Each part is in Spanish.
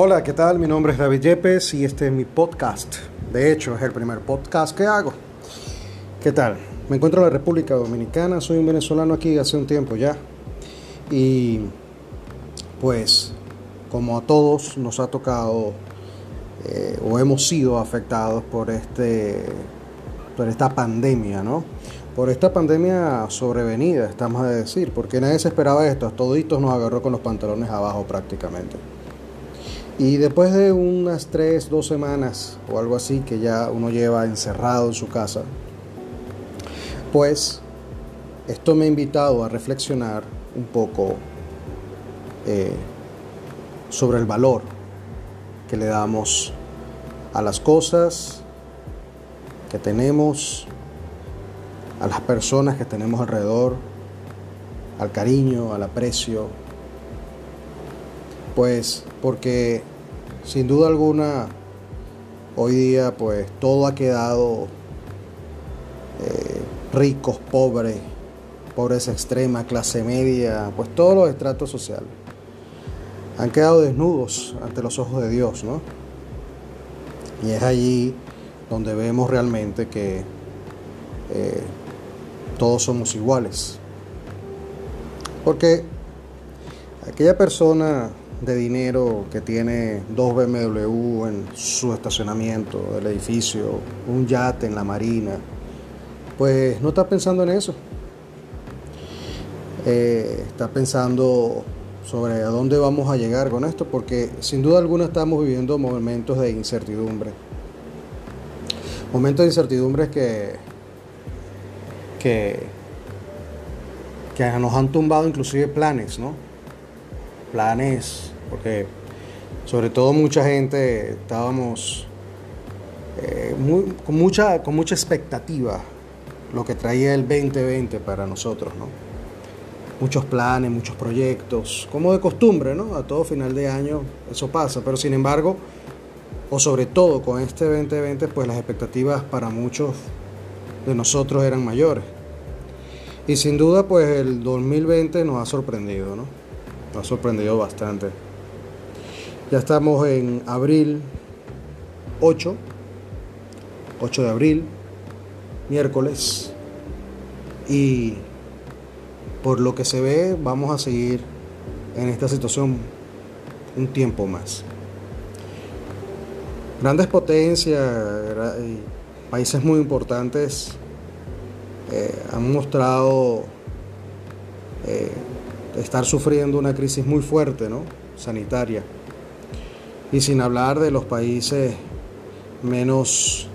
Hola, ¿qué tal? Mi nombre es David Yepes y este es mi podcast. De hecho, es el primer podcast que hago. ¿Qué tal? Me encuentro en la República Dominicana, soy un venezolano aquí hace un tiempo ya. Y pues, como a todos nos ha tocado eh, o hemos sido afectados por, este, por esta pandemia, ¿no? Por esta pandemia sobrevenida, estamos a decir, porque nadie se esperaba esto, a toditos nos agarró con los pantalones abajo prácticamente. Y después de unas tres, dos semanas o algo así que ya uno lleva encerrado en su casa, pues esto me ha invitado a reflexionar un poco eh, sobre el valor que le damos a las cosas que tenemos, a las personas que tenemos alrededor, al cariño, al aprecio. Pues porque sin duda alguna hoy día pues todo ha quedado eh, ricos, pobres, pobreza extrema, clase media, pues todos los estratos sociales han quedado desnudos ante los ojos de Dios, ¿no? Y es allí donde vemos realmente que eh, todos somos iguales. Porque aquella persona de dinero que tiene dos BMW en su estacionamiento del edificio, un yate en la marina, pues no está pensando en eso. Eh, está pensando sobre a dónde vamos a llegar con esto, porque sin duda alguna estamos viviendo momentos de incertidumbre. Momentos de incertidumbre que, que, que nos han tumbado inclusive planes, ¿no? Planes, porque sobre todo mucha gente estábamos eh, con, mucha, con mucha expectativa lo que traía el 2020 para nosotros, ¿no? muchos planes, muchos proyectos, como de costumbre, ¿no? A todo final de año eso pasa, pero sin embargo, o sobre todo con este 2020, pues las expectativas para muchos de nosotros eran mayores. Y sin duda, pues el 2020 nos ha sorprendido, ¿no? Ha sorprendido bastante. Ya estamos en abril 8, 8 de abril, miércoles, y por lo que se ve, vamos a seguir en esta situación un tiempo más. Grandes potencias países muy importantes eh, han mostrado eh, estar sufriendo una crisis muy fuerte, ¿no? Sanitaria. Y sin hablar de los países menos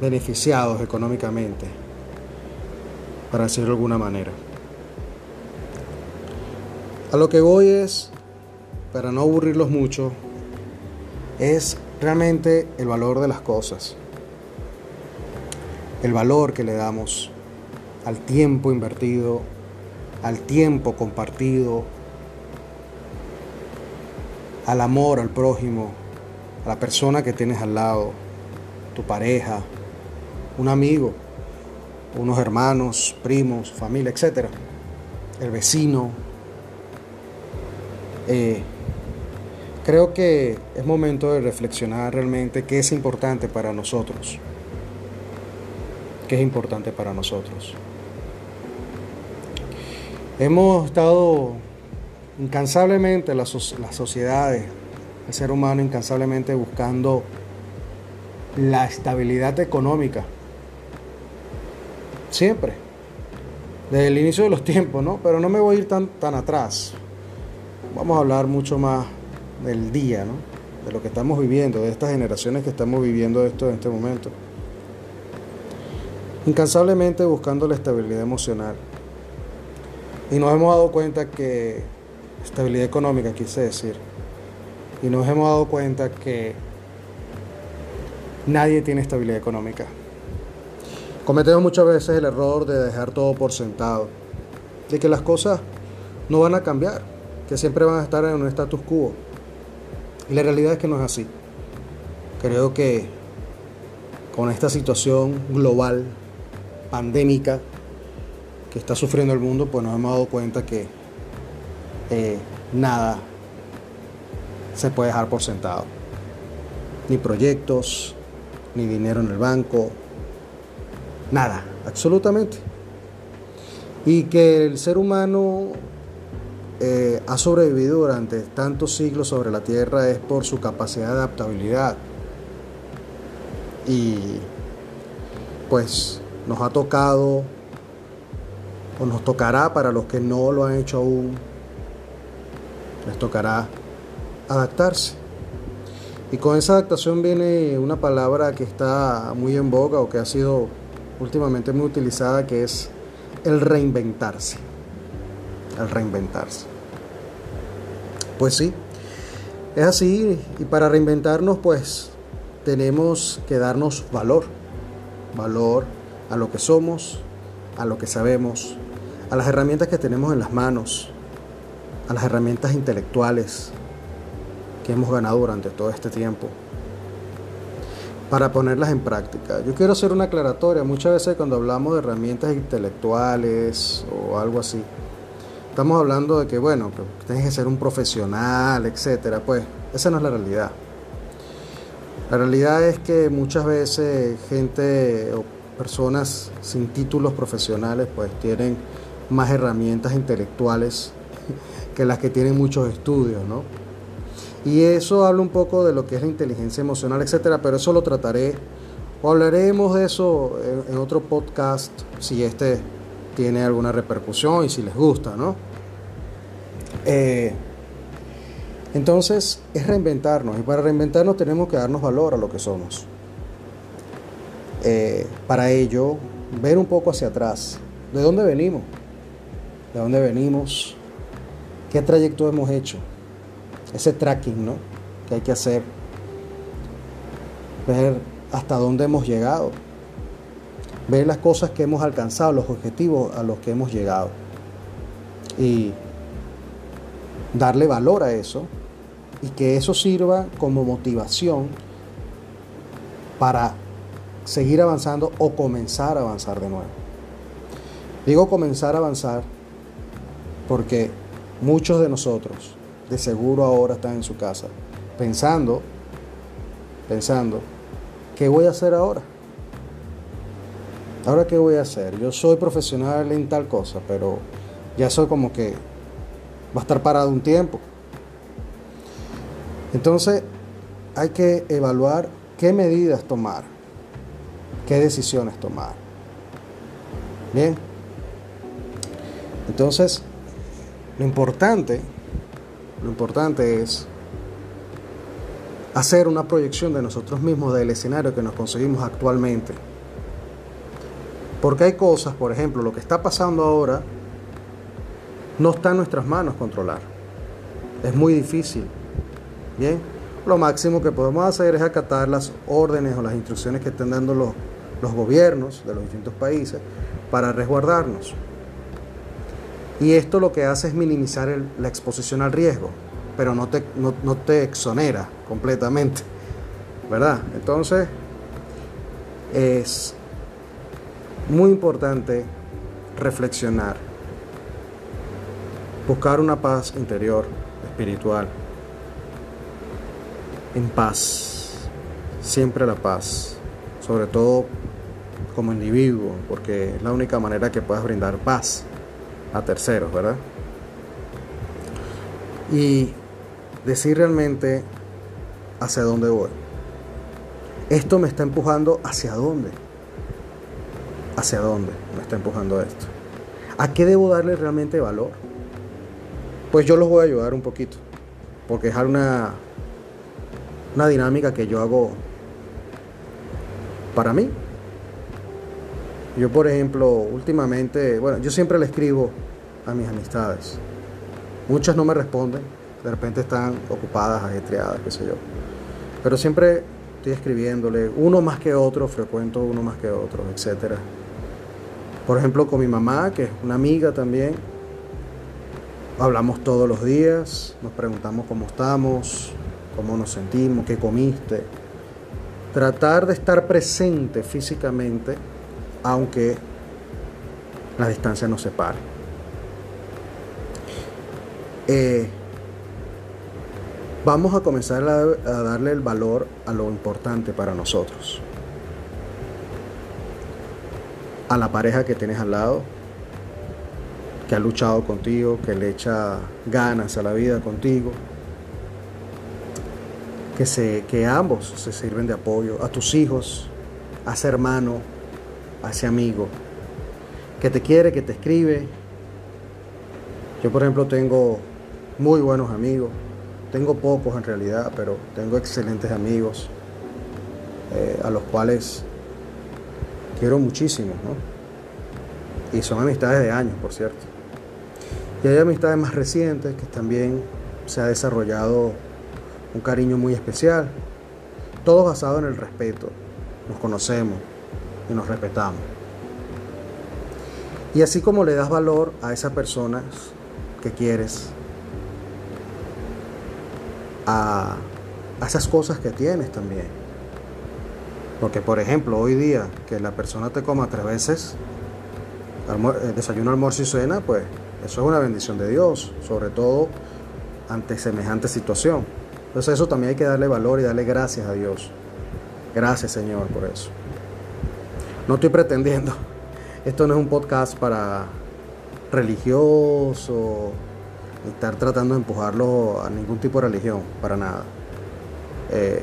beneficiados económicamente, para decirlo de alguna manera. A lo que voy es, para no aburrirlos mucho, es realmente el valor de las cosas. El valor que le damos al tiempo invertido, al tiempo compartido, al amor al prójimo, a la persona que tienes al lado, tu pareja, un amigo, unos hermanos, primos, familia, etc. El vecino, eh, creo que es momento de reflexionar realmente qué es importante para nosotros. ¿Qué es importante para nosotros? Hemos estado incansablemente, las, sociedades, el ser humano incansablemente buscando la estabilidad económica. Siempre. Desde el inicio de los tiempos, ¿no? Pero no me voy a ir tan, tan atrás vamos a hablar mucho más del día, ¿no? de lo que estamos viviendo, de estas generaciones que estamos viviendo esto en este momento. Incansablemente buscando la estabilidad emocional. Y nos hemos dado cuenta que, estabilidad económica quise decir, y nos hemos dado cuenta que nadie tiene estabilidad económica. Cometemos muchas veces el error de dejar todo por sentado, de que las cosas no van a cambiar que siempre van a estar en un status quo. Y la realidad es que no es así. Creo que con esta situación global, pandémica, que está sufriendo el mundo, pues nos hemos dado cuenta que eh, nada se puede dejar por sentado. Ni proyectos, ni dinero en el banco, nada, absolutamente. Y que el ser humano eh, ha sobrevivido durante tantos siglos sobre la Tierra es por su capacidad de adaptabilidad. Y pues nos ha tocado o nos tocará para los que no lo han hecho aún, les tocará adaptarse. Y con esa adaptación viene una palabra que está muy en boga o que ha sido últimamente muy utilizada, que es el reinventarse. El reinventarse. Pues sí, es así y para reinventarnos pues tenemos que darnos valor. Valor a lo que somos, a lo que sabemos, a las herramientas que tenemos en las manos, a las herramientas intelectuales que hemos ganado durante todo este tiempo, para ponerlas en práctica. Yo quiero hacer una aclaratoria, muchas veces cuando hablamos de herramientas intelectuales o algo así, estamos hablando de que, bueno, que tienes que ser un profesional, etcétera, pues esa no es la realidad. La realidad es que muchas veces gente o personas sin títulos profesionales pues tienen más herramientas intelectuales que las que tienen muchos estudios, ¿no? Y eso habla un poco de lo que es la inteligencia emocional, etcétera, pero eso lo trataré o hablaremos de eso en, otro podcast si este tiene alguna repercusión y si les gusta, ¿no? Eh, entonces es reinventarnos y para reinventarnos tenemos que darnos valor a lo que somos. Eh, para ello, ver un poco hacia atrás, de dónde venimos, de dónde venimos, qué trayecto hemos hecho, ese tracking ¿no? que hay que hacer, ver hasta dónde hemos llegado, ver las cosas que hemos alcanzado, los objetivos a los que hemos llegado. Y darle valor a eso y que eso sirva como motivación para seguir avanzando o comenzar a avanzar de nuevo. Digo comenzar a avanzar porque muchos de nosotros de seguro ahora están en su casa pensando, pensando, ¿qué voy a hacer ahora? ¿Ahora qué voy a hacer? Yo soy profesional en tal cosa, pero ya soy como que va a estar parado un tiempo. Entonces hay que evaluar qué medidas tomar, qué decisiones tomar. Bien. Entonces, lo importante, lo importante es hacer una proyección de nosotros mismos del escenario que nos conseguimos actualmente. Porque hay cosas, por ejemplo, lo que está pasando ahora, no está en nuestras manos controlar. Es muy difícil. Bien, lo máximo que podemos hacer es acatar las órdenes o las instrucciones que estén dando los, los gobiernos de los distintos países para resguardarnos. Y esto lo que hace es minimizar la exposición al riesgo, pero no te, no, te exonera completamente, ¿verdad? Entonces, es muy importante reflexionar, buscar una paz interior, espiritual, en paz, siempre la paz, sobre todo como individuo, porque es la única manera que puedas brindar paz a terceros, ¿verdad? Y decir realmente hacia dónde voy. Esto me está empujando hacia dónde. ¿Hacia dónde me está empujando esto? ¿A qué debo darle realmente valor? Pues yo los voy a ayudar un poquito, porque es una, una dinámica que yo hago para mí. Yo, por ejemplo, últimamente, bueno, yo siempre le escribo a mis amistades. Muchas no me responden, de repente están ocupadas, ajetreadas, qué sé yo. Pero siempre estoy escribiéndole, uno más que otro, frecuento uno más que otro, etc. Por ejemplo, con mi mamá, que es una amiga también, hablamos todos los días, nos preguntamos cómo estamos, cómo nos sentimos, qué comiste. Tratar de estar presente físicamente, aunque la distancia nos separe. Eh, vamos a comenzar a, darle el valor a lo importante para nosotros. A la pareja que tienes al lado, que ha luchado contigo, que le echa ganas a la vida contigo, que, se, que ambos se sirven de apoyo, a tus hijos, a ese hermano, a ese amigo, que te quiere, que te escribe. Yo por ejemplo tengo muy buenos amigos, tengo pocos en realidad, pero tengo excelentes amigos eh, a los cuales quiero muchísimo, ¿no? Y son amistades de años, por cierto. Y hay amistades más recientes que también se ha desarrollado un cariño muy especial, todo basado en el respeto. Nos conocemos y nos respetamos. Y así como le das valor a esas personas que quieres, a, esas cosas que tienes también. Porque por ejemplo, hoy día que la persona te coma tres veces, eh, desayuno, almuerzo y cena, pues eso es una bendición de Dios, sobre todo ante semejante situación. Entonces eso también hay que darle valor y darle gracias a Dios. Gracias Señor por eso. No estoy pretendiendo. Esto no es un podcast para religioso, estar tratando de empujarlo a ningún tipo de religión, para nada. Eh,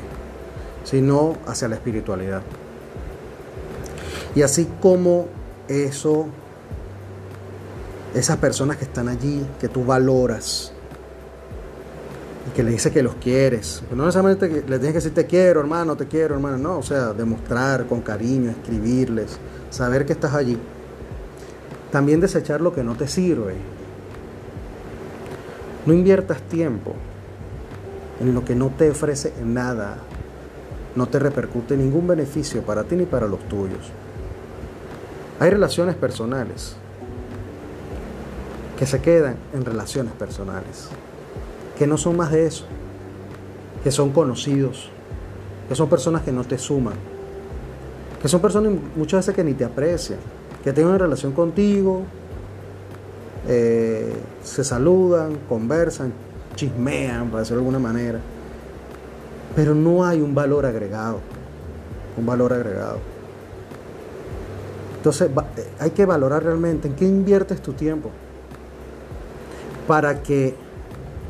sino hacia la espiritualidad. Y así como eso, esas personas que están allí, que tú valoras, y que le dice que los quieres. no necesariamente le tienes que decir te quiero, hermano, te quiero, hermano. No, o sea, demostrar con cariño, escribirles, saber que estás allí. También desechar lo que no te sirve. No inviertas tiempo en lo que no te ofrece nada, no te repercute ningún beneficio para ti ni para los tuyos. Hay relaciones personales que se quedan en relaciones personales que no son más de eso, que son conocidos, que son personas que no te suman, que son personas muchas veces que ni te aprecian, que tienen una relación contigo, eh, se saludan, conversan, chismean, para decirlo de alguna manera, pero no hay un valor agregado, un valor agregado. Entonces eh, hay que valorar realmente en qué inviertes tu tiempo para que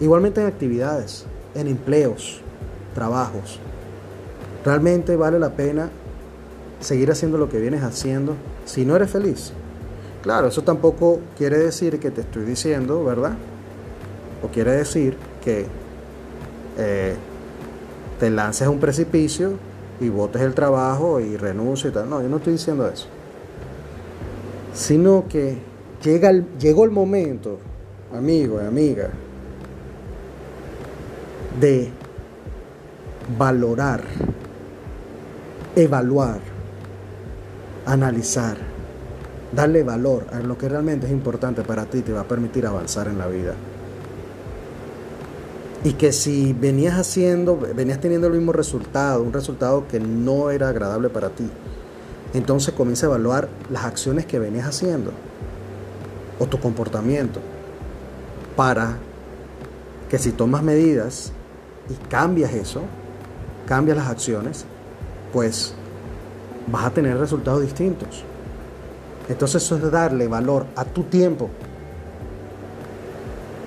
Igualmente en actividades, en empleos, trabajos. Realmente vale la pena seguir haciendo lo que vienes haciendo si no eres feliz. Claro, eso tampoco quiere decir que te estoy diciendo, ¿verdad? O quiere decir que eh, te lances a un precipicio y botes el trabajo y renuncies y tal. No, yo no estoy diciendo eso. Sino que llega llegó el momento, amigo y amiga, de valorar, evaluar, analizar, darle valor a lo que realmente es importante para ti, te va a permitir avanzar en la vida. Y que si venías haciendo, venías teniendo el mismo resultado, un resultado que no era agradable para ti, entonces comienza a evaluar las acciones que venías haciendo o tu comportamiento para que si tomas medidas y cambias eso, cambias las acciones, pues vas a tener resultados distintos. Entonces eso es darle valor a tu tiempo,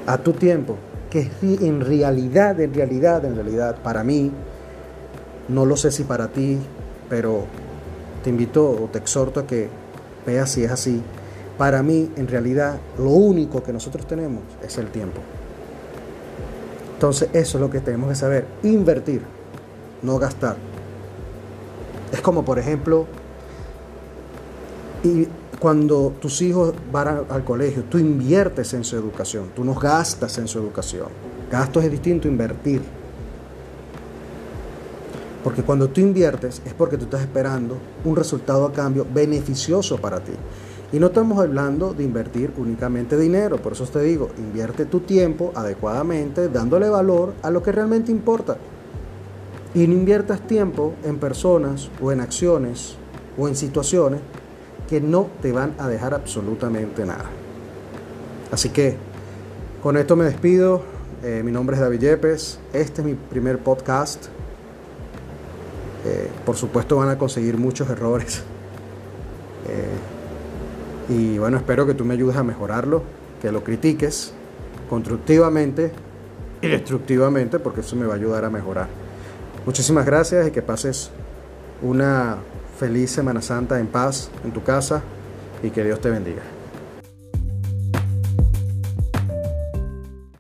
a tu tiempo, que en realidad, en realidad, en realidad, para mí, no lo sé si para ti, pero te invito o te exhorto a que veas si es así. Para mí, en realidad, lo único que nosotros tenemos es el tiempo. Entonces eso es lo que tenemos que saber, invertir, no gastar. Es como por ejemplo, y cuando tus hijos van al colegio, tú inviertes en su educación, tú no gastas en su educación. Gasto es distinto a invertir. Porque cuando tú inviertes es porque tú estás esperando un resultado a cambio beneficioso para ti. Y no estamos hablando de invertir únicamente dinero, por eso te digo, invierte tu tiempo adecuadamente, dándole valor a lo que realmente importa. Y no inviertas tiempo en personas o en acciones o en situaciones que no te van a dejar absolutamente nada. Así que con esto me despido. eh, mi nombre es David Yepes, este es mi primer podcast. Eh, por supuesto van a conseguir muchos errores. Eh, y bueno, espero que tú me ayudes a mejorarlo, que lo critiques constructivamente y destructivamente, porque eso me va a ayudar a mejorar. Muchísimas gracias y que pases una feliz Semana Santa en paz en tu casa y que Dios te bendiga.